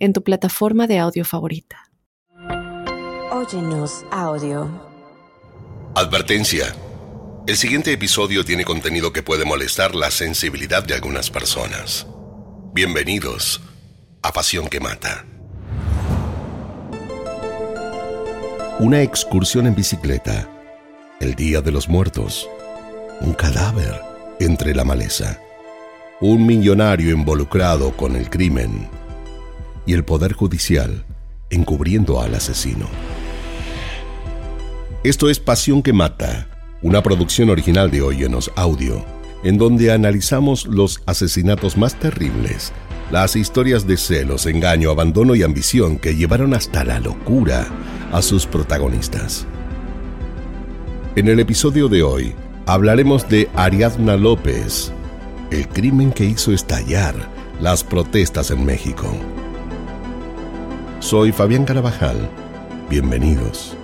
en tu plataforma de audio favorita. Óyenos audio. Advertencia. El siguiente episodio tiene contenido que puede molestar la sensibilidad de algunas personas. Bienvenidos a Pasión que Mata. Una excursión en bicicleta. El Día de los Muertos. Un cadáver entre la maleza. Un millonario involucrado con el crimen y el Poder Judicial encubriendo al asesino. Esto es Pasión que Mata, una producción original de Óyenos Audio, en donde analizamos los asesinatos más terribles, las historias de celos, engaño, abandono y ambición que llevaron hasta la locura a sus protagonistas. En el episodio de hoy hablaremos de Ariadna López, el crimen que hizo estallar las protestas en México. Soy Fabián Carabajal. Bienvenidos.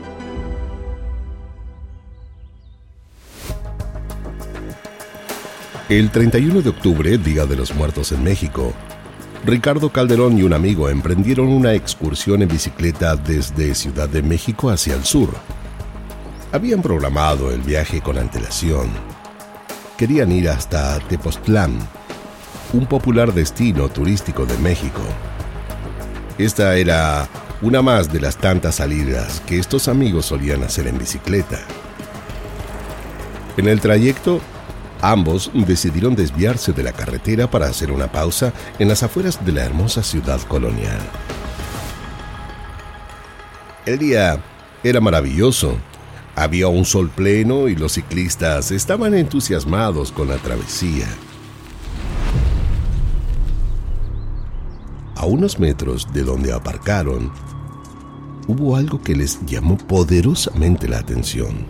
El 31 de octubre, Día de los Muertos en México, Ricardo Calderón y un amigo emprendieron una excursión en bicicleta desde Ciudad de México hacia el sur. Habían programado el viaje con antelación. Querían ir hasta Tepoztlán, un popular destino turístico de México. Esta era una más de las tantas salidas que estos amigos solían hacer en bicicleta. En el trayecto, ambos decidieron desviarse de la carretera para hacer una pausa en las afueras de la hermosa ciudad colonial. El día era maravilloso. Había un sol pleno y los ciclistas estaban entusiasmados con la travesía. A unos metros de donde aparcaron, hubo algo que les llamó poderosamente la atención.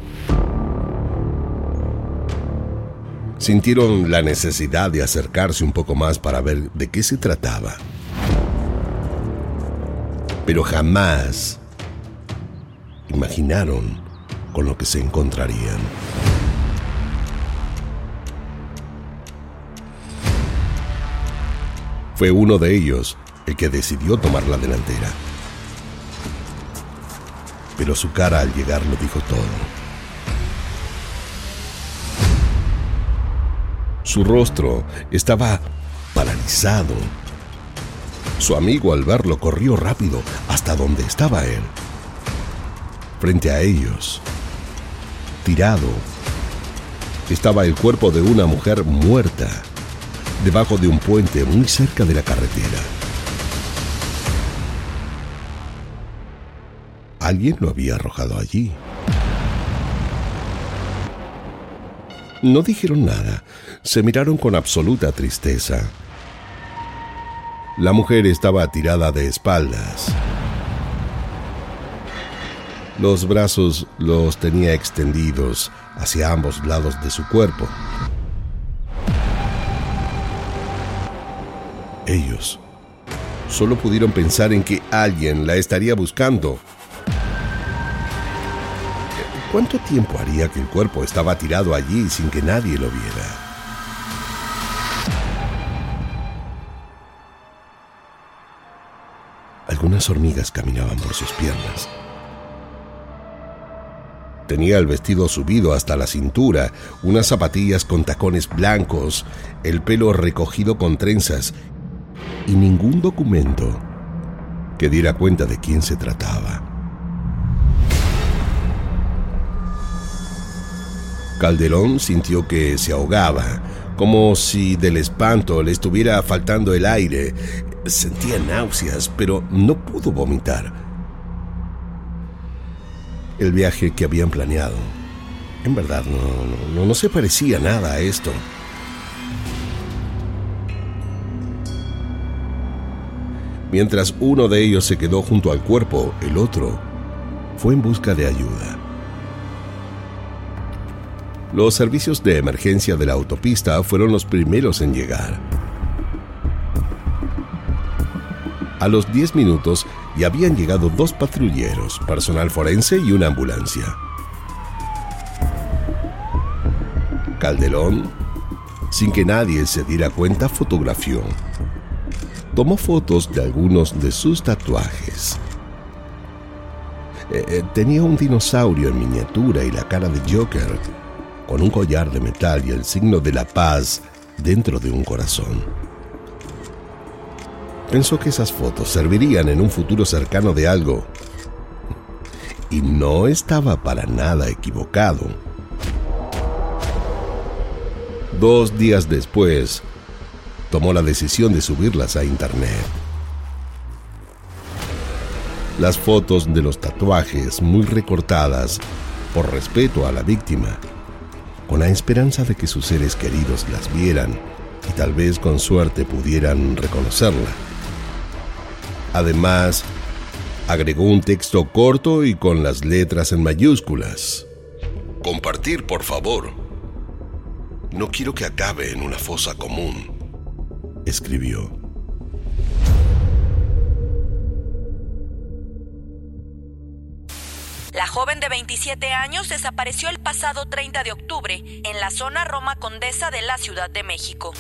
Sintieron la necesidad de acercarse un poco más para ver de qué se trataba. Pero jamás imaginaron con lo que se encontrarían. Fue uno de ellos el que decidió tomar la delantera. Pero su cara al llegar lo dijo todo. Su rostro estaba paralizado. Su amigo al verlo corrió rápido hasta donde estaba él. Frente a ellos, tirado, estaba el cuerpo de una mujer muerta debajo de un puente muy cerca de la carretera. Alguien lo había arrojado allí. No dijeron nada, se miraron con absoluta tristeza. La mujer estaba tirada de espaldas. Los brazos los tenía extendidos hacia ambos lados de su cuerpo. Ellos solo pudieron pensar en que alguien la estaría buscando ¿Cuánto tiempo haría que el cuerpo estaba tirado allí sin que nadie lo viera? Algunas hormigas caminaban por sus piernas. Tenía el vestido subido hasta la cintura, unas zapatillas con tacones blancos, el pelo recogido con trenzas y ningún documento que diera cuenta de quién se trataba. Calderón sintió que se ahogaba, como si del espanto le estuviera faltando el aire. Sentía náuseas, pero no pudo vomitar. El viaje que habían planeado, en verdad, no, no, no se parecía nada a esto. Mientras uno de ellos se quedó junto al cuerpo, el otro fue en busca de ayuda. Los servicios de emergencia de la autopista fueron los primeros en llegar. A los 10 minutos ya habían llegado dos patrulleros, personal forense y una ambulancia. Calderón, sin que nadie se diera cuenta, fotografió. Tomó fotos de algunos de sus tatuajes. Eh, eh, tenía un dinosaurio en miniatura y la cara de Joker, con un collar de metal y el signo de la paz dentro de un corazón. Pensó que esas fotos servirían en un futuro cercano de algo. Y no estaba para nada equivocado. Dos días después, tomó la decisión de subirlas a internet. Las fotos de los tatuajes muy recortadas por respeto a la víctima, con la esperanza de que sus seres queridos las vieran y tal vez con suerte pudieran reconocerla. Además, agregó un texto corto y con las letras en mayúsculas. Compartir, por favor. No quiero que acabe en una fosa común, escribió. La joven de 27 años desapareció el pasado 30 de octubre en la zona Roma Condesa de la Ciudad de México.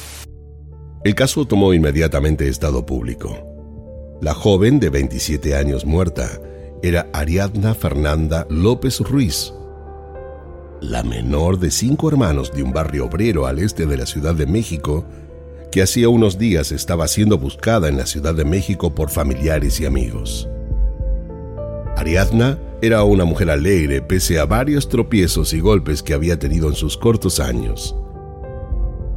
El caso tomó inmediatamente estado público. La joven de 27 años muerta era Ariadna Fernanda López Ruiz, la menor de cinco hermanos de un barrio obrero al este de la Ciudad de México, que hacía unos días estaba siendo buscada en la Ciudad de México por familiares y amigos. Ariadna era una mujer alegre pese a varios tropiezos y golpes que había tenido en sus cortos años.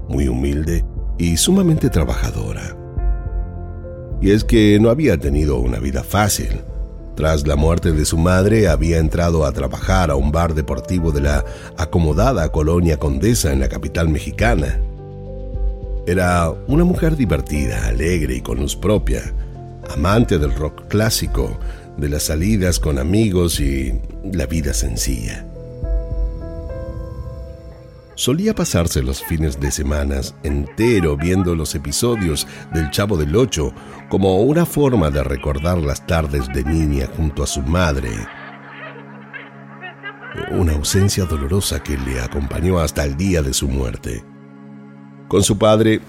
Muy humilde y sumamente trabajadora y es que no había tenido una vida fácil. Tras la muerte de su madre había entrado a trabajar a un bar deportivo de la acomodada colonia Condesa en la capital mexicana. Era una mujer divertida, alegre y con luz propia, amante del rock clásico, de las salidas con amigos y la vida sencilla. Solía pasarse los fines de semana entero viendo los episodios del Chavo del Ocho como una forma de recordar las tardes de niña junto a su madre. Una ausencia dolorosa que le acompañó hasta el día de su muerte. Con su padre,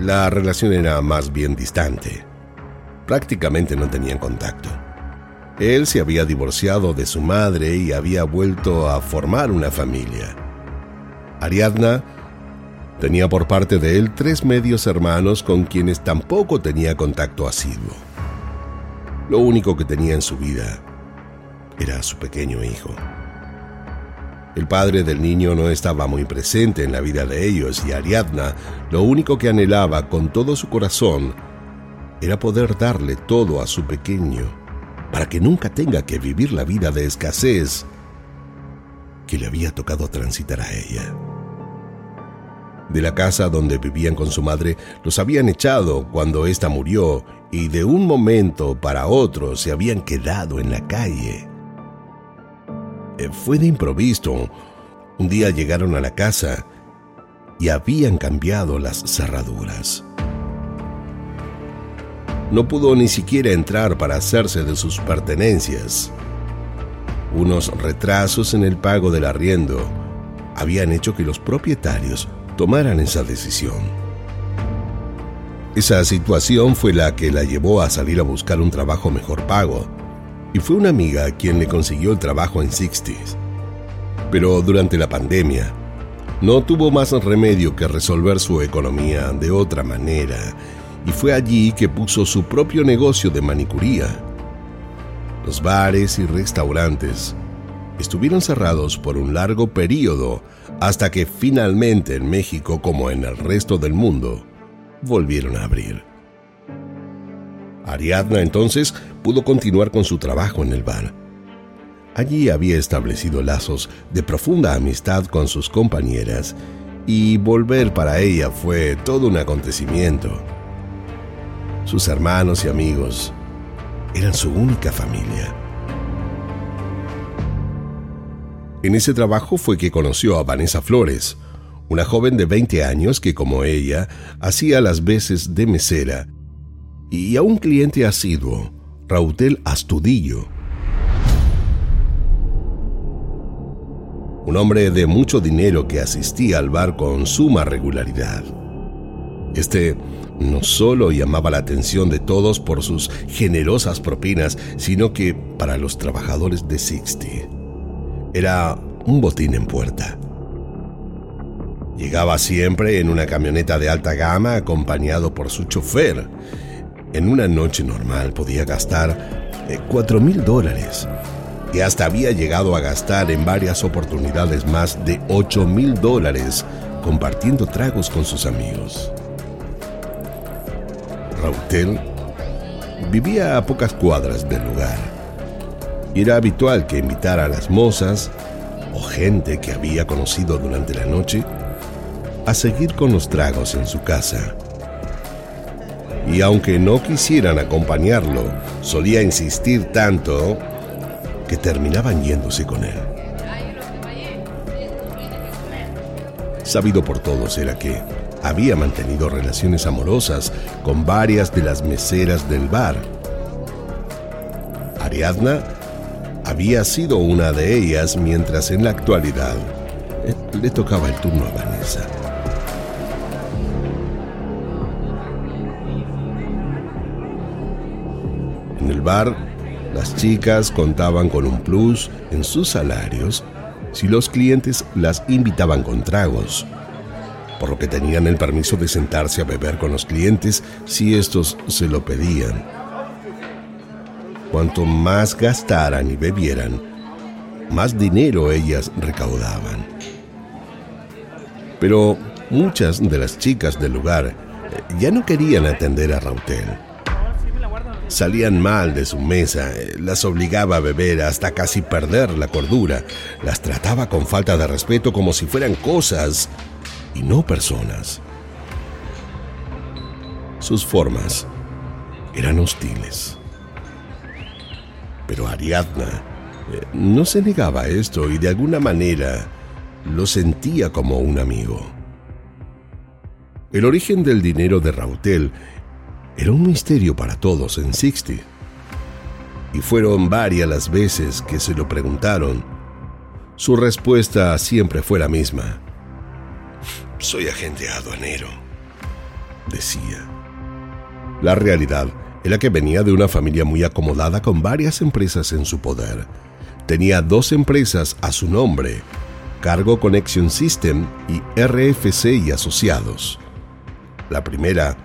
la relación era más bien distante. Prácticamente no tenían contacto. Él se había divorciado de su madre y había vuelto a formar una familia. Ariadna tenía por parte de él tres medios hermanos con quienes tampoco tenía contacto asiduo. Lo único que tenía en su vida era su pequeño hijo. El padre del niño no estaba muy presente en la vida de ellos y Ariadna lo único que anhelaba con todo su corazón era poder darle todo a su pequeño para que nunca tenga que vivir la vida de escasez que le había tocado transitar a ella. De la casa donde vivían con su madre los habían echado cuando ésta murió y de un momento para otro se habían quedado en la calle. Eh, fue de improviso. Un día llegaron a la casa y habían cambiado las cerraduras. No pudo ni siquiera entrar para hacerse de sus pertenencias. Unos retrasos en el pago del arriendo habían hecho que los propietarios tomaran esa decisión. Esa situación fue la que la llevó a salir a buscar un trabajo mejor pago, y fue una amiga quien le consiguió el trabajo en Sixties. Pero durante la pandemia, no tuvo más remedio que resolver su economía de otra manera, y fue allí que puso su propio negocio de manicuría. Los bares y restaurantes estuvieron cerrados por un largo periodo hasta que finalmente en México, como en el resto del mundo, volvieron a abrir. Ariadna entonces pudo continuar con su trabajo en el bar. Allí había establecido lazos de profunda amistad con sus compañeras y volver para ella fue todo un acontecimiento. Sus hermanos y amigos eran su única familia. En ese trabajo fue que conoció a Vanessa Flores, una joven de 20 años que, como ella, hacía las veces de mesera, y a un cliente asiduo, Rautel Astudillo. Un hombre de mucho dinero que asistía al bar con suma regularidad. Este no solo llamaba la atención de todos por sus generosas propinas, sino que para los trabajadores de Sixty era un botín en puerta. Llegaba siempre en una camioneta de alta gama acompañado por su chofer. En una noche normal podía gastar eh, cuatro mil dólares y hasta había llegado a gastar en varias oportunidades más de 8 mil dólares compartiendo tragos con sus amigos. Rautel vivía a pocas cuadras del lugar. Era habitual que invitara a las mozas o gente que había conocido durante la noche a seguir con los tragos en su casa. Y aunque no quisieran acompañarlo, solía insistir tanto que terminaban yéndose con él. Sabido por todos era que había mantenido relaciones amorosas con varias de las meseras del bar. Ariadna había sido una de ellas mientras en la actualidad eh, le tocaba el turno a Vanessa. En el bar, las chicas contaban con un plus en sus salarios si los clientes las invitaban con tragos por lo que tenían el permiso de sentarse a beber con los clientes si estos se lo pedían. Cuanto más gastaran y bebieran, más dinero ellas recaudaban. Pero muchas de las chicas del lugar eh, ya no querían atender a Rautel. Salían mal de su mesa, eh, las obligaba a beber hasta casi perder la cordura, las trataba con falta de respeto como si fueran cosas y no personas. Sus formas eran hostiles. Pero Ariadna eh, no se negaba a esto y de alguna manera lo sentía como un amigo. El origen del dinero de Rautel era un misterio para todos en Sixty. Y fueron varias las veces que se lo preguntaron. Su respuesta siempre fue la misma. Soy agente aduanero, decía. La realidad era que venía de una familia muy acomodada con varias empresas en su poder. Tenía dos empresas a su nombre, Cargo Connection System y RFC y Asociados. La primera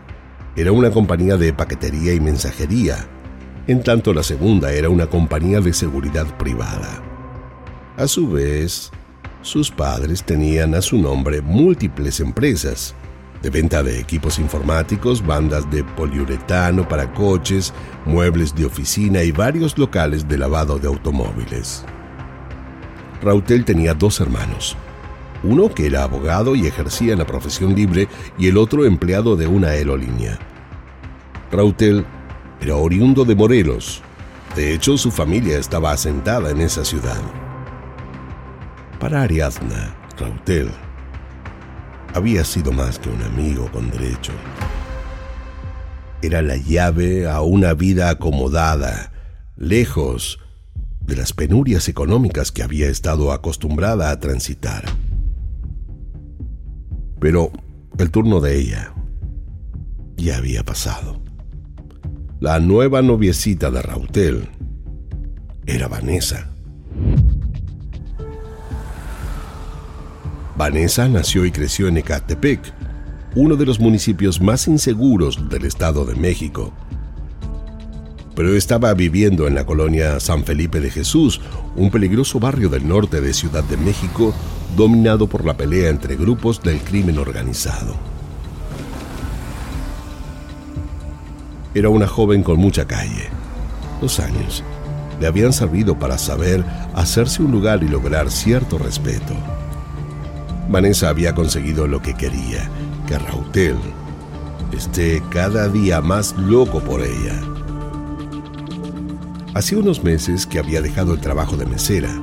era una compañía de paquetería y mensajería, en tanto la segunda era una compañía de seguridad privada. A su vez, sus padres tenían a su nombre múltiples empresas de venta de equipos informáticos, bandas de poliuretano para coches, muebles de oficina y varios locales de lavado de automóviles. Rautel tenía dos hermanos, uno que era abogado y ejercía la profesión libre y el otro empleado de una aerolínea. Rautel era oriundo de Morelos, de hecho su familia estaba asentada en esa ciudad. Para Ariadna, Rautel había sido más que un amigo con derecho. Era la llave a una vida acomodada, lejos de las penurias económicas que había estado acostumbrada a transitar. Pero el turno de ella ya había pasado. La nueva noviecita de Rautel era Vanessa. Vanessa nació y creció en Ecatepec, uno de los municipios más inseguros del Estado de México. Pero estaba viviendo en la colonia San Felipe de Jesús, un peligroso barrio del norte de Ciudad de México dominado por la pelea entre grupos del crimen organizado. Era una joven con mucha calle. Los años le habían servido para saber hacerse un lugar y lograr cierto respeto. Vanessa había conseguido lo que quería, que Rautel esté cada día más loco por ella. Hacía unos meses que había dejado el trabajo de mesera.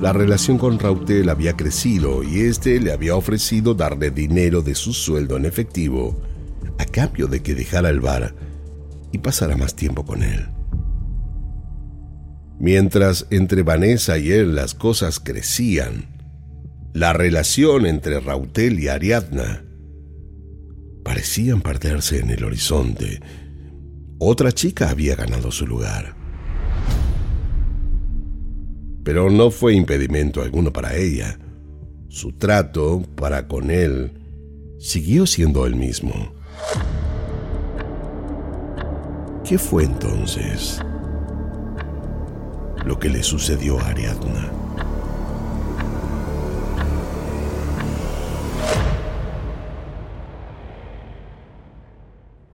La relación con Rautel había crecido y este le había ofrecido darle dinero de su sueldo en efectivo a cambio de que dejara el bar y pasara más tiempo con él. Mientras entre Vanessa y él las cosas crecían, la relación entre Rautel y Ariadna parecían perderse en el horizonte. Otra chica había ganado su lugar. Pero no fue impedimento alguno para ella. Su trato para con él siguió siendo el mismo. ¿Qué fue entonces lo que le sucedió a Ariadna?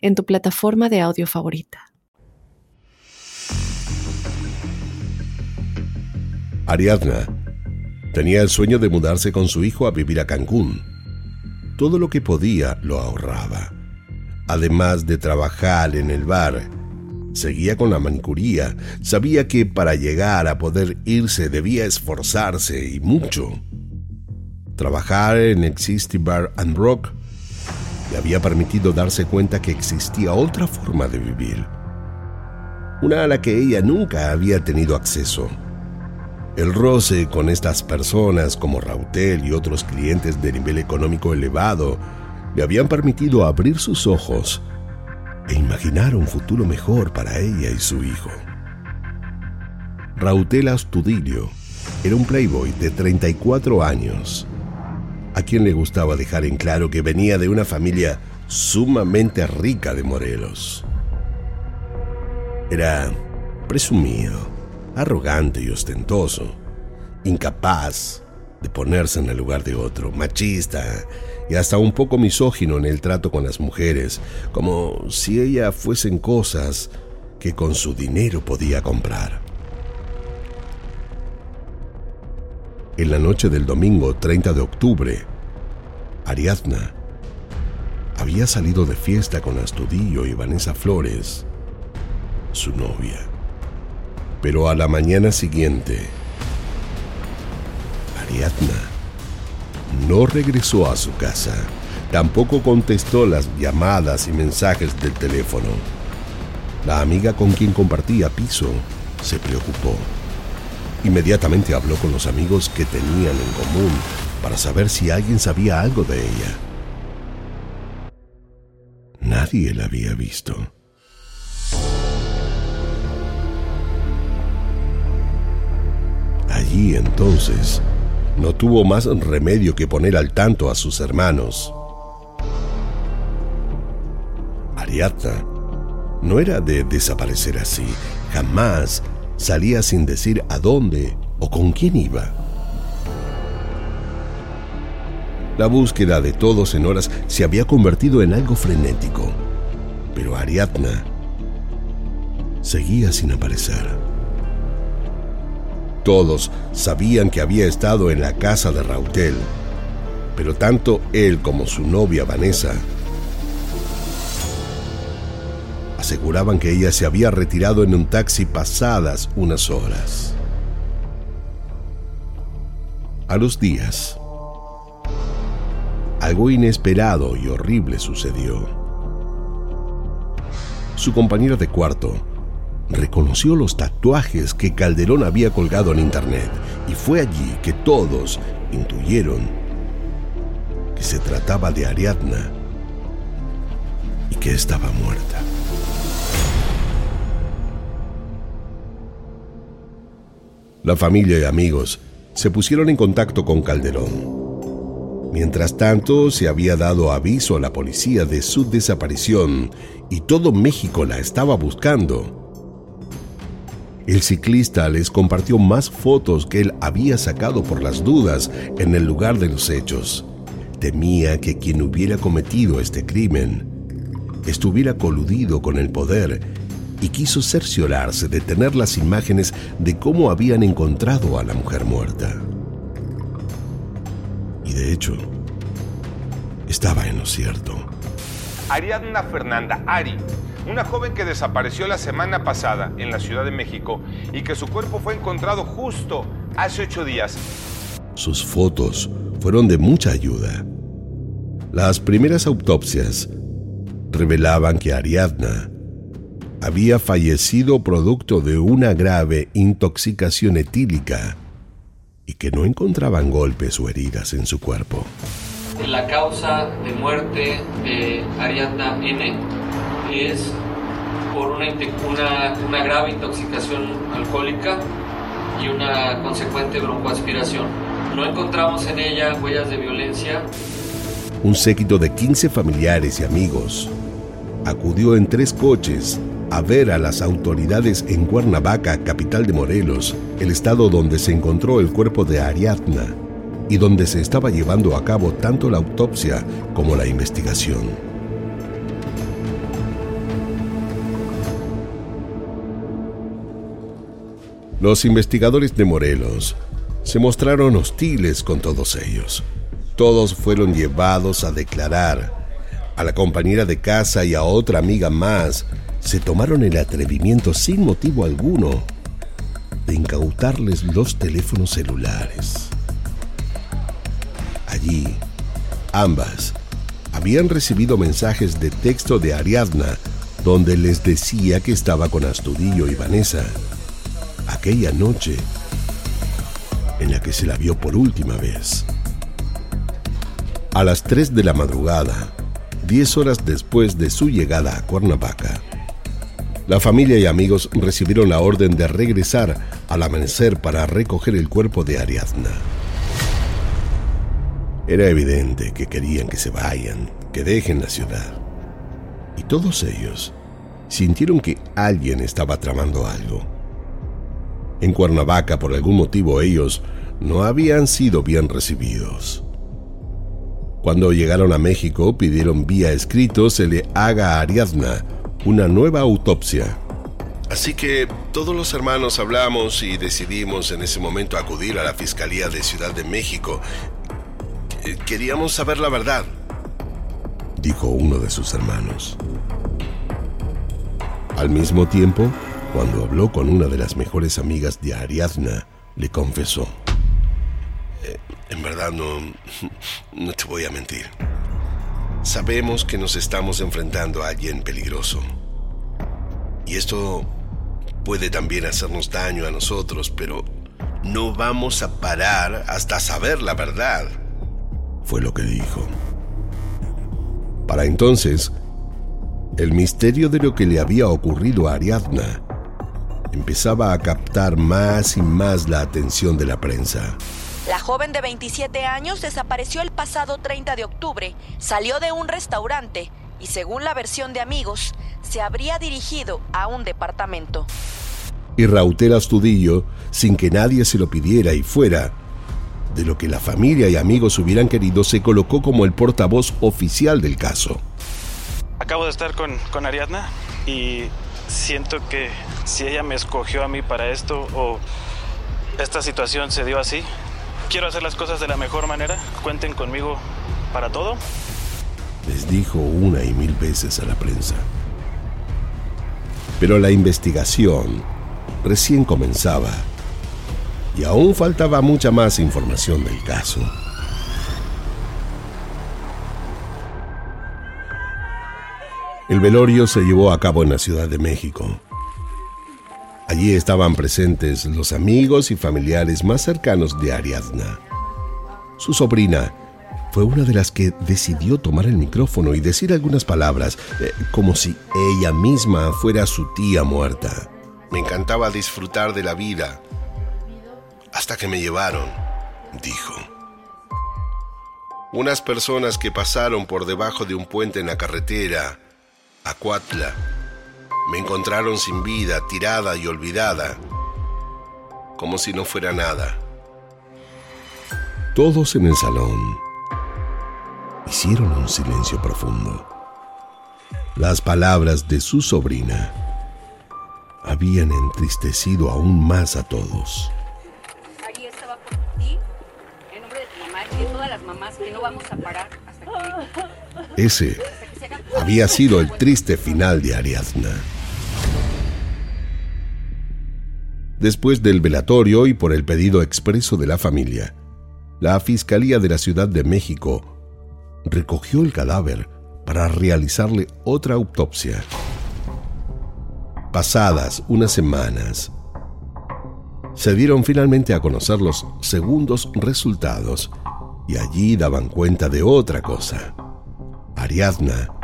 en tu plataforma de audio favorita. Ariadna tenía el sueño de mudarse con su hijo a vivir a Cancún. Todo lo que podía lo ahorraba. Además de trabajar en el bar, seguía con la manicuría. Sabía que para llegar a poder irse debía esforzarse y mucho. Trabajar en Existy Bar and Rock le había permitido darse cuenta que existía otra forma de vivir, una a la que ella nunca había tenido acceso. El roce con estas personas como Rautel y otros clientes de nivel económico elevado le habían permitido abrir sus ojos e imaginar un futuro mejor para ella y su hijo. Rautel Astudillo era un playboy de 34 años a quien le gustaba dejar en claro que venía de una familia sumamente rica de Morelos. Era presumido, arrogante y ostentoso, incapaz de ponerse en el lugar de otro, machista y hasta un poco misógino en el trato con las mujeres, como si ellas fuesen cosas que con su dinero podía comprar. En la noche del domingo 30 de octubre, Ariadna había salido de fiesta con Astudillo y Vanessa Flores, su novia. Pero a la mañana siguiente, Ariadna no regresó a su casa. Tampoco contestó las llamadas y mensajes del teléfono. La amiga con quien compartía piso se preocupó. Inmediatamente habló con los amigos que tenían en común para saber si alguien sabía algo de ella. Nadie la había visto. Allí entonces no tuvo más remedio que poner al tanto a sus hermanos. Ariadna no era de desaparecer así, jamás salía sin decir a dónde o con quién iba. La búsqueda de todos en horas se había convertido en algo frenético, pero Ariadna seguía sin aparecer. Todos sabían que había estado en la casa de Rautel, pero tanto él como su novia Vanessa aseguraban que ella se había retirado en un taxi pasadas unas horas. A los días, algo inesperado y horrible sucedió. Su compañera de cuarto reconoció los tatuajes que Calderón había colgado en internet y fue allí que todos intuyeron que se trataba de Ariadna y que estaba muerta. La familia y amigos se pusieron en contacto con Calderón. Mientras tanto, se había dado aviso a la policía de su desaparición y todo México la estaba buscando. El ciclista les compartió más fotos que él había sacado por las dudas en el lugar de los hechos. Temía que quien hubiera cometido este crimen estuviera coludido con el poder y quiso cerciorarse de tener las imágenes de cómo habían encontrado a la mujer muerta. Y de hecho, estaba en lo cierto. Ariadna Fernanda Ari, una joven que desapareció la semana pasada en la Ciudad de México y que su cuerpo fue encontrado justo hace ocho días. Sus fotos fueron de mucha ayuda. Las primeras autopsias revelaban que Ariadna había fallecido producto de una grave intoxicación etílica y que no encontraban golpes o heridas en su cuerpo. La causa de muerte de Ariadna N es por una, una, una grave intoxicación alcohólica y una consecuente broncoaspiración. No encontramos en ella huellas de violencia. Un séquito de 15 familiares y amigos acudió en tres coches a ver a las autoridades en Cuernavaca, capital de Morelos, el estado donde se encontró el cuerpo de Ariadna y donde se estaba llevando a cabo tanto la autopsia como la investigación. Los investigadores de Morelos se mostraron hostiles con todos ellos. Todos fueron llevados a declarar. A la compañera de casa y a otra amiga más se tomaron el atrevimiento sin motivo alguno de incautarles los teléfonos celulares. Allí, ambas habían recibido mensajes de texto de Ariadna donde les decía que estaba con Astudillo y Vanessa aquella noche en la que se la vio por última vez. A las 3 de la madrugada, 10 horas después de su llegada a Cuernavaca, la familia y amigos recibieron la orden de regresar al amanecer para recoger el cuerpo de Ariadna. Era evidente que querían que se vayan, que dejen la ciudad. Y todos ellos sintieron que alguien estaba tramando algo. En Cuernavaca, por algún motivo, ellos no habían sido bien recibidos. Cuando llegaron a México, pidieron vía escrito se le haga a Ariadna una nueva autopsia. Así que todos los hermanos hablamos y decidimos en ese momento acudir a la Fiscalía de Ciudad de México. Eh, queríamos saber la verdad, dijo uno de sus hermanos. Al mismo tiempo, cuando habló con una de las mejores amigas de Ariadna, le confesó. Eh, en verdad no, no te voy a mentir. Sabemos que nos estamos enfrentando a alguien peligroso. Y esto puede también hacernos daño a nosotros, pero no vamos a parar hasta saber la verdad. Fue lo que dijo. Para entonces, el misterio de lo que le había ocurrido a Ariadna empezaba a captar más y más la atención de la prensa. La joven de 27 años desapareció el pasado 30 de octubre, salió de un restaurante y según la versión de amigos, se habría dirigido a un departamento. Y Rautel Astudillo, sin que nadie se lo pidiera y fuera, de lo que la familia y amigos hubieran querido, se colocó como el portavoz oficial del caso. Acabo de estar con, con Ariadna y siento que si ella me escogió a mí para esto o esta situación se dio así, quiero hacer las cosas de la mejor manera. Cuenten conmigo para todo. Les dijo una y mil veces a la prensa. Pero la investigación recién comenzaba y aún faltaba mucha más información del caso. El velorio se llevó a cabo en la Ciudad de México. Allí estaban presentes los amigos y familiares más cercanos de Ariadna. Su sobrina fue una de las que decidió tomar el micrófono y decir algunas palabras, eh, como si ella misma fuera su tía muerta. Me encantaba disfrutar de la vida, hasta que me llevaron, dijo. Unas personas que pasaron por debajo de un puente en la carretera, a Cuatla, me encontraron sin vida, tirada y olvidada, como si no fuera nada. Todos en el salón hicieron un silencio profundo. Las palabras de su sobrina habían entristecido aún más a todos. estaba por ti, en nombre de tu mamá y de todas las mamás que no vamos a parar hasta que... Ese había sido el triste final de Ariadna. Después del velatorio y por el pedido expreso de la familia, la Fiscalía de la Ciudad de México recogió el cadáver para realizarle otra autopsia. Pasadas unas semanas, se dieron finalmente a conocer los segundos resultados y allí daban cuenta de otra cosa. Ariadna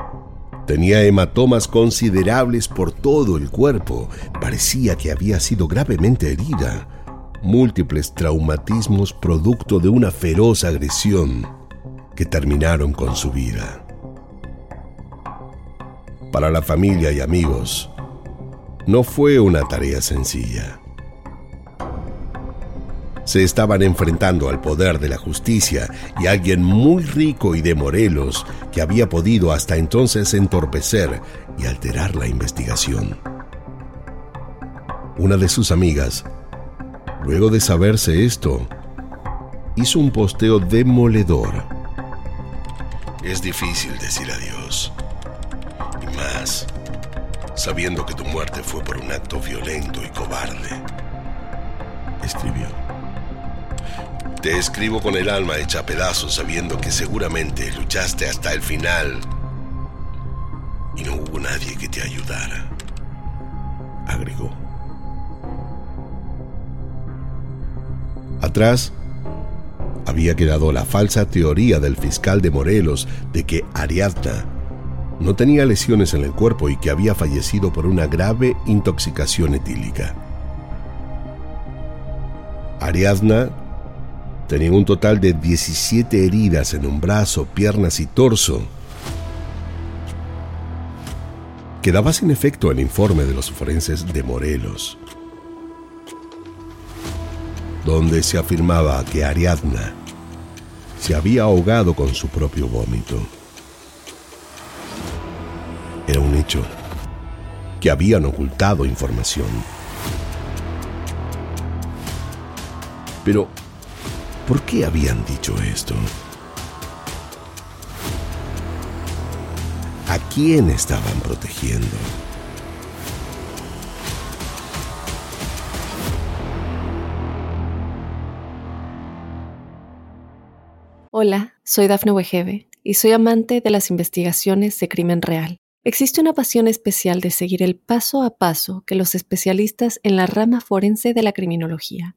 tenía hematomas considerables por todo el cuerpo, parecía que había sido gravemente herida, múltiples traumatismos producto de una feroz agresión que terminaron con su vida. Para la familia y amigos, no fue una tarea sencilla. Se estaban enfrentando al poder de la justicia y alguien muy rico y de Morelos que había podido hasta entonces entorpecer y alterar la investigación. Una de sus amigas, luego de saberse esto, hizo un posteo demoledor es difícil decir adiós. Y más, sabiendo que tu muerte fue por un acto violento y cobarde. Escribió. Te escribo con el alma hecha pedazos sabiendo que seguramente luchaste hasta el final y no hubo nadie que te ayudara. Agregó. Atrás había quedado la falsa teoría del fiscal de Morelos de que Ariadna no tenía lesiones en el cuerpo y que había fallecido por una grave intoxicación etílica. Ariadna tenía un total de 17 heridas en un brazo, piernas y torso. Quedaba sin efecto el informe de los forenses de Morelos donde se afirmaba que Ariadna se había ahogado con su propio vómito. Era un hecho que habían ocultado información. Pero, ¿por qué habían dicho esto? ¿A quién estaban protegiendo? Hola, soy Dafne Wegebe y soy amante de las investigaciones de crimen real. Existe una pasión especial de seguir el paso a paso que los especialistas en la rama forense de la criminología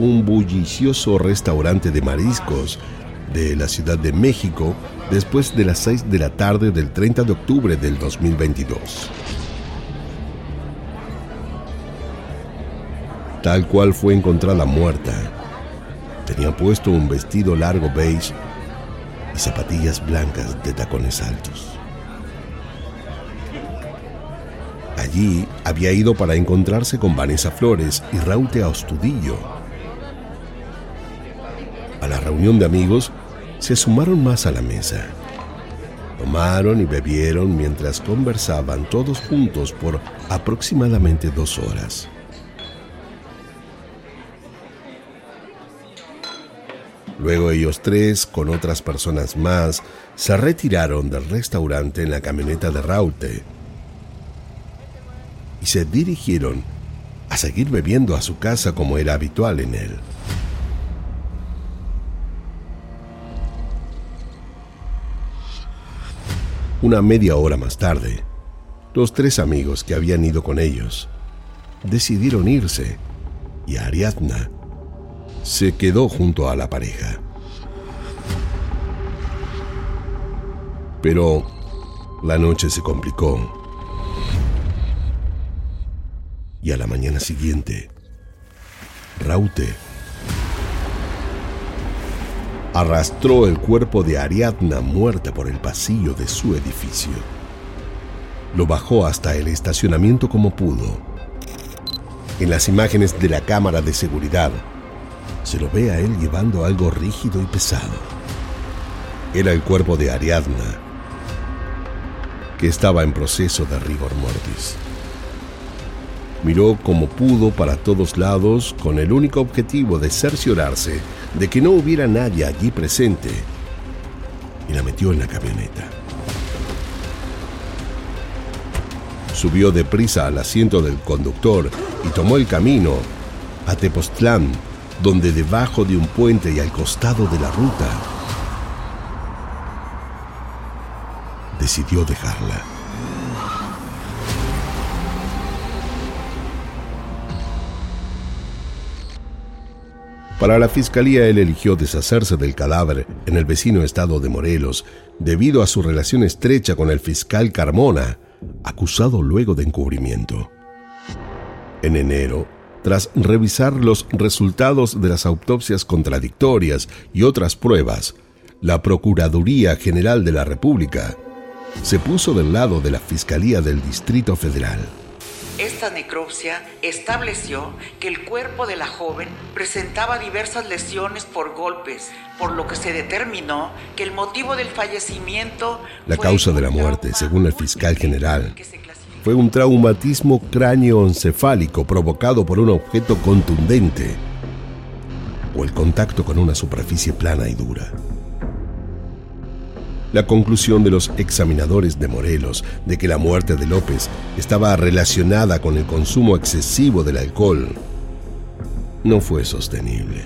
un bullicioso restaurante de mariscos de la Ciudad de México después de las 6 de la tarde del 30 de octubre del 2022. Tal cual fue encontrada muerta, Tenía puesto un vestido largo beige y zapatillas blancas de tacones altos. Allí había ido para encontrarse con Vanessa Flores y Raute Austudillo. A la reunión de amigos se sumaron más a la mesa. Tomaron y bebieron mientras conversaban todos juntos por aproximadamente dos horas. Luego ellos tres, con otras personas más, se retiraron del restaurante en la camioneta de Raute y se dirigieron a seguir bebiendo a su casa como era habitual en él. Una media hora más tarde, los tres amigos que habían ido con ellos decidieron irse y Ariadna se quedó junto a la pareja. Pero la noche se complicó y a la mañana siguiente, Raute arrastró el cuerpo de Ariadna muerta por el pasillo de su edificio. Lo bajó hasta el estacionamiento como pudo. En las imágenes de la cámara de seguridad, se lo ve a él llevando algo rígido y pesado. Era el cuerpo de Ariadna, que estaba en proceso de rigor mortis. Miró como pudo para todos lados con el único objetivo de cerciorarse de que no hubiera nadie allí presente y la metió en la camioneta. Subió deprisa al asiento del conductor y tomó el camino a Tepoztlán, donde debajo de un puente y al costado de la ruta decidió dejarla. Para la fiscalía él eligió deshacerse del cadáver en el vecino estado de Morelos debido a su relación estrecha con el fiscal Carmona, acusado luego de encubrimiento. En enero, tras revisar los resultados de las autopsias contradictorias y otras pruebas, la Procuraduría General de la República se puso del lado de la Fiscalía del Distrito Federal. Esta necropsia estableció que el cuerpo de la joven presentaba diversas lesiones por golpes, por lo que se determinó que el motivo del fallecimiento... La causa de la muerte, según el fiscal general, fue un traumatismo cráneoencefálico provocado por un objeto contundente o el contacto con una superficie plana y dura. La conclusión de los examinadores de Morelos de que la muerte de López estaba relacionada con el consumo excesivo del alcohol no fue sostenible.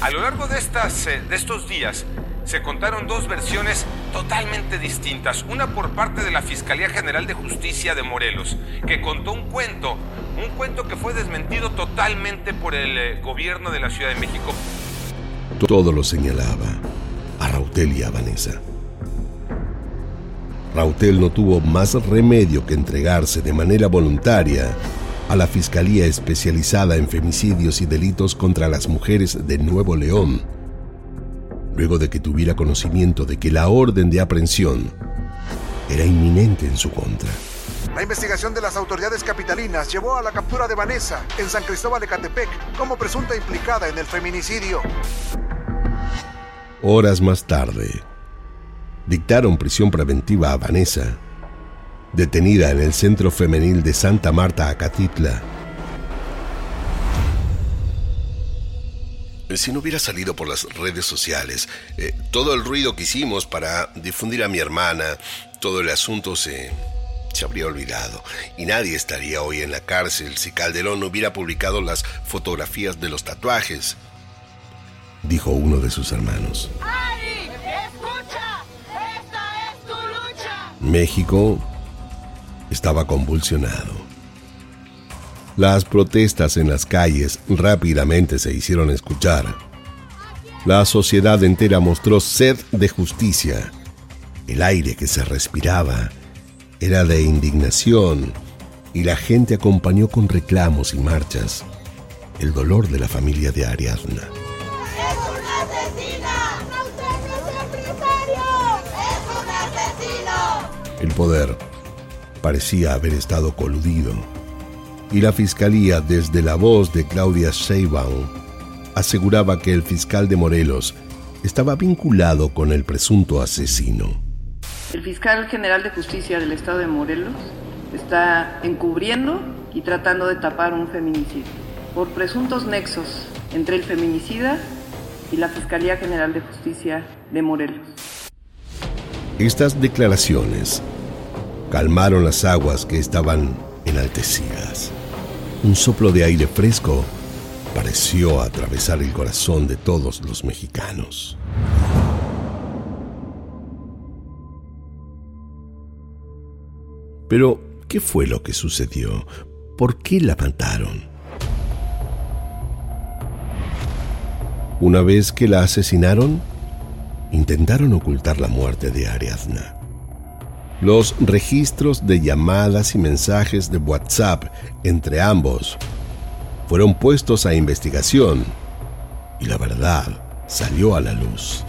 A lo largo de, estas, eh, de estos días se contaron dos versiones totalmente distintas. Una por parte de la Fiscalía General de Justicia de Morelos, que contó un cuento, un cuento que fue desmentido totalmente por el eh, gobierno de la Ciudad de México. Todo lo señalaba a Rautel y a Vanessa. Rautel no tuvo más remedio que entregarse de manera voluntaria a la Fiscalía Especializada en Femicidios y Delitos contra las Mujeres de Nuevo León, luego de que tuviera conocimiento de que la orden de aprehensión era inminente en su contra. La investigación de las autoridades capitalinas llevó a la captura de Vanessa en San Cristóbal de Catepec como presunta implicada en el feminicidio. Horas más tarde, dictaron prisión preventiva a Vanessa, detenida en el Centro Femenil de Santa Marta, Acatitla. Si no hubiera salido por las redes sociales, eh, todo el ruido que hicimos para difundir a mi hermana, todo el asunto se, se habría olvidado y nadie estaría hoy en la cárcel si Calderón no hubiera publicado las fotografías de los tatuajes, dijo uno de sus hermanos. México estaba convulsionado. Las protestas en las calles rápidamente se hicieron escuchar. La sociedad entera mostró sed de justicia. El aire que se respiraba era de indignación y la gente acompañó con reclamos y marchas el dolor de la familia de Ariadna. El poder parecía haber estado coludido y la fiscalía, desde la voz de Claudia Sheinbaum, aseguraba que el fiscal de Morelos estaba vinculado con el presunto asesino. El fiscal general de justicia del estado de Morelos está encubriendo y tratando de tapar un feminicidio por presuntos nexos entre el feminicida y la Fiscalía General de Justicia de Morelos. Estas declaraciones calmaron las aguas que estaban enaltecidas. Un soplo de aire fresco pareció atravesar el corazón de todos los mexicanos. Pero, ¿qué fue lo que sucedió? ¿Por qué la mataron? Una vez que la asesinaron, intentaron ocultar la muerte de Ariadna. Los registros de llamadas y mensajes de WhatsApp entre ambos fueron puestos a investigación y la verdad salió a la luz.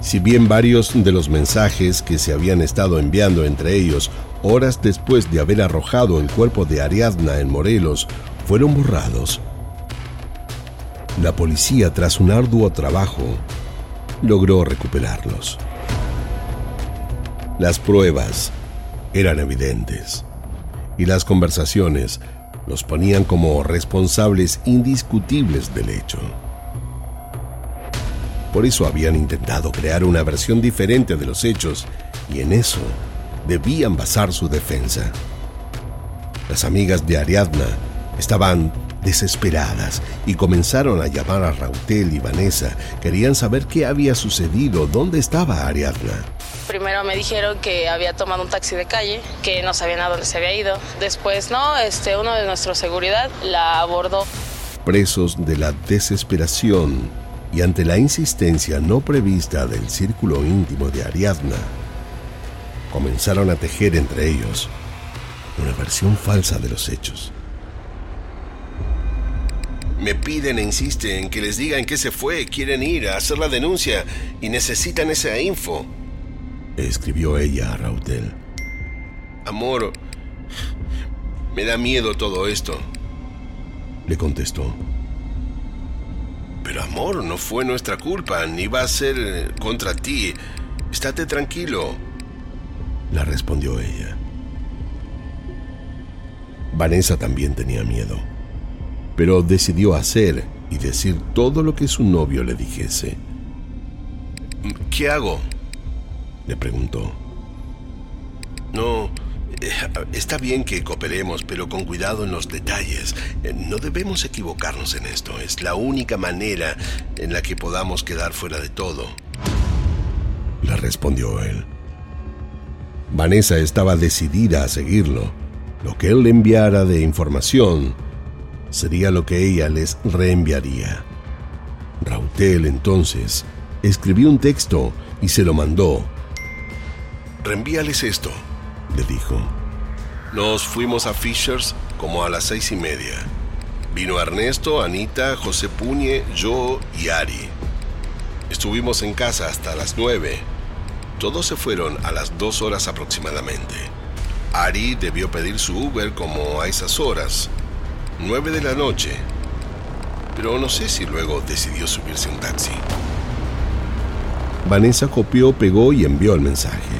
Si bien varios de los mensajes que se habían estado enviando entre ellos horas después de haber arrojado el cuerpo de Ariadna en Morelos fueron borrados, la policía, tras un arduo trabajo, logró recuperarlos. Las pruebas eran evidentes y las conversaciones los ponían como responsables indiscutibles del hecho. Por eso habían intentado crear una versión diferente de los hechos y en eso debían basar su defensa. Las amigas de Ariadna estaban desesperadas y comenzaron a llamar a Rautel y Vanessa. Querían saber qué había sucedido, dónde estaba Ariadna. Primero me dijeron que había tomado un taxi de calle, que no sabían a dónde se había ido. Después, no, este, uno de nuestra seguridad la abordó. Presos de la desesperación y ante la insistencia no prevista del círculo íntimo de Ariadna, comenzaron a tejer entre ellos una versión falsa de los hechos. Me piden e insisten en que les diga en qué se fue, quieren ir a hacer la denuncia y necesitan esa info. Escribió ella a Rautel. Amor, me da miedo todo esto. Le contestó. Pero amor, no fue nuestra culpa, ni va a ser contra ti. Estate tranquilo. La respondió ella. Vanessa también tenía miedo pero decidió hacer y decir todo lo que su novio le dijese. ¿Qué hago? le preguntó. No, eh, está bien que cooperemos, pero con cuidado en los detalles. Eh, no debemos equivocarnos en esto. Es la única manera en la que podamos quedar fuera de todo. Le respondió él. Vanessa estaba decidida a seguirlo. Lo que él le enviara de información sería lo que ella les reenviaría. Rautel entonces escribió un texto y se lo mandó. Reenvíales esto, le dijo. Nos fuimos a Fishers como a las seis y media. Vino Ernesto, Anita, José Puñe, yo y Ari. Estuvimos en casa hasta las nueve. Todos se fueron a las dos horas aproximadamente. Ari debió pedir su Uber como a esas horas. 9 de la noche, pero no sé si luego decidió subirse un taxi. Vanessa copió, pegó y envió el mensaje,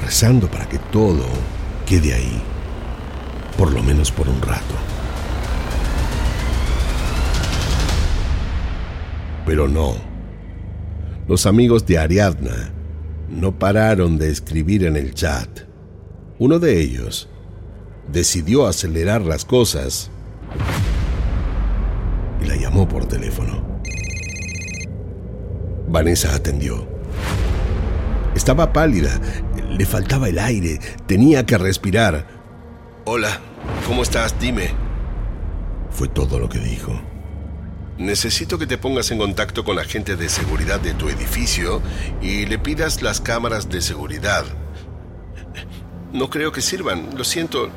rezando para que todo quede ahí, por lo menos por un rato. Pero no. Los amigos de Ariadna no pararon de escribir en el chat. Uno de ellos decidió acelerar las cosas y la llamó por teléfono. Vanessa atendió. Estaba pálida, le faltaba el aire, tenía que respirar. Hola, ¿cómo estás? Dime. Fue todo lo que dijo. Necesito que te pongas en contacto con la gente de seguridad de tu edificio y le pidas las cámaras de seguridad. No creo que sirvan, lo siento,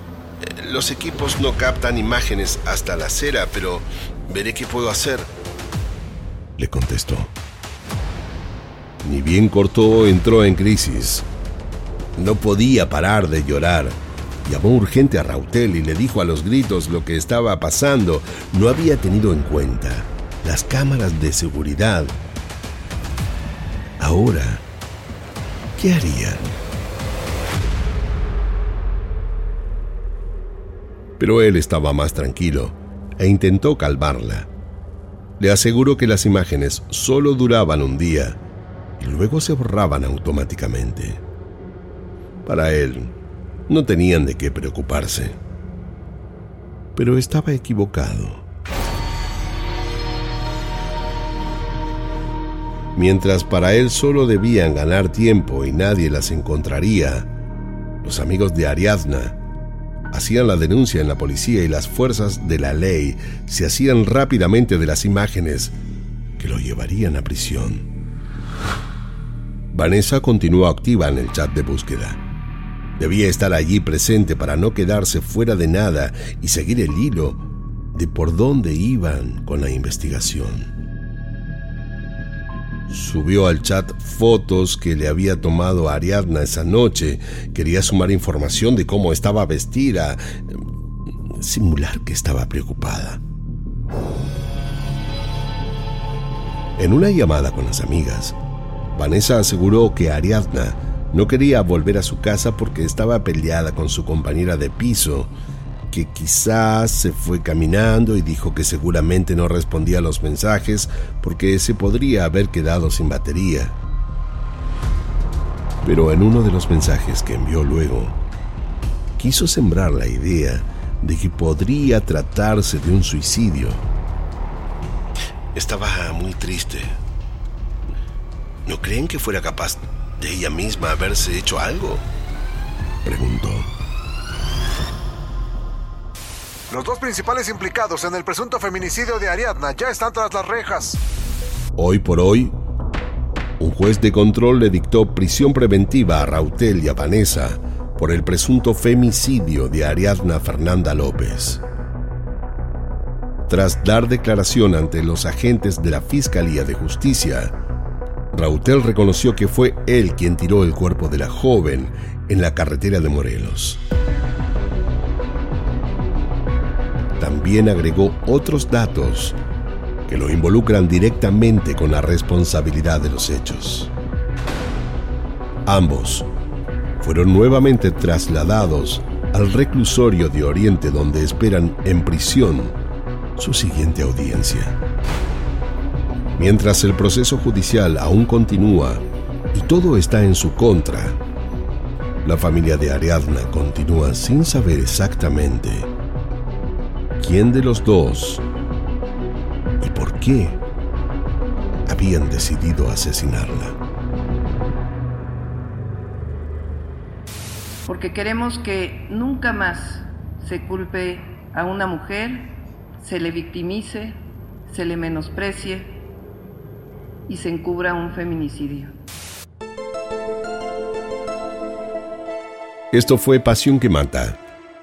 los equipos no captan imágenes hasta la acera, pero veré qué puedo hacer. Le contestó. Ni bien cortó, entró en crisis. No podía parar de llorar. Llamó urgente a Rautel y le dijo a los gritos lo que estaba pasando. No había tenido en cuenta las cámaras de seguridad. Ahora, ¿qué harían? Pero él estaba más tranquilo e intentó calmarla. Le aseguró que las imágenes solo duraban un día y luego se borraban automáticamente. Para él, no tenían de qué preocuparse. Pero estaba equivocado. Mientras para él solo debían ganar tiempo y nadie las encontraría, Los amigos de Ariadna hacían la denuncia en la policía y las fuerzas de la ley se hacían rápidamente de las imágenes que lo llevarían a prisión. Vanessa continuó activa en el chat de búsqueda. Debía estar allí presente para no quedarse fuera de nada y seguir el hilo de por dónde iban con la investigación. Subió al chat fotos que le había tomado Ariadna esa noche. Quería sumar información de cómo estaba vestida, simular que estaba preocupada. En una llamada con las amigas, Vanessa aseguró que Ariadna no quería volver a su casa porque estaba peleada con su compañera de piso, que quizás se fue caminando y dijo que seguramente no respondía a los mensajes porque se podría haber quedado sin batería. Pero en uno de los mensajes que envió luego, quiso sembrar la idea de que podría tratarse de un suicidio. Estaba muy triste. ¿No creen que fuera capaz de ella misma haberse hecho algo? Preguntó. Los dos principales implicados en el presunto feminicidio de Ariadna ya están tras las rejas. Hoy por hoy, un juez de control le dictó prisión preventiva a Rautel y a Vanessa por el presunto femicidio de Ariadna Fernanda López. Tras dar declaración ante los agentes de la Fiscalía de Justicia, Rautel reconoció que fue él quien tiró el cuerpo de la joven en la carretera de Morelos. También agregó otros datos que lo involucran directamente con la responsabilidad de los hechos. Ambos fueron nuevamente trasladados al reclusorio de Oriente donde esperan en prisión su siguiente audiencia. Mientras el proceso judicial aún continúa y todo está en su contra, la familia de Ariadna continúa sin saber exactamente quién de los dos y por qué habían decidido asesinarla. Porque queremos que nunca más se culpe a una mujer, se le victimice, se le menosprecie y se encubra un feminicidio. Esto fue Pasión que Mata,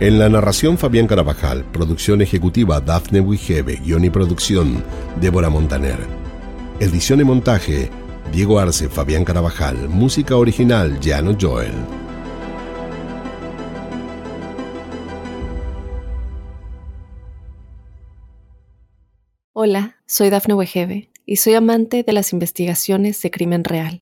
En la narración Fabián Carabajal, producción ejecutiva Dafne Wigebe, guion y producción Débora Montaner. Edición y montaje Diego Arce, Fabián Carabajal, música original Jano Joel. Hola, soy Dafne Wegebe y soy amante de las investigaciones de crimen real.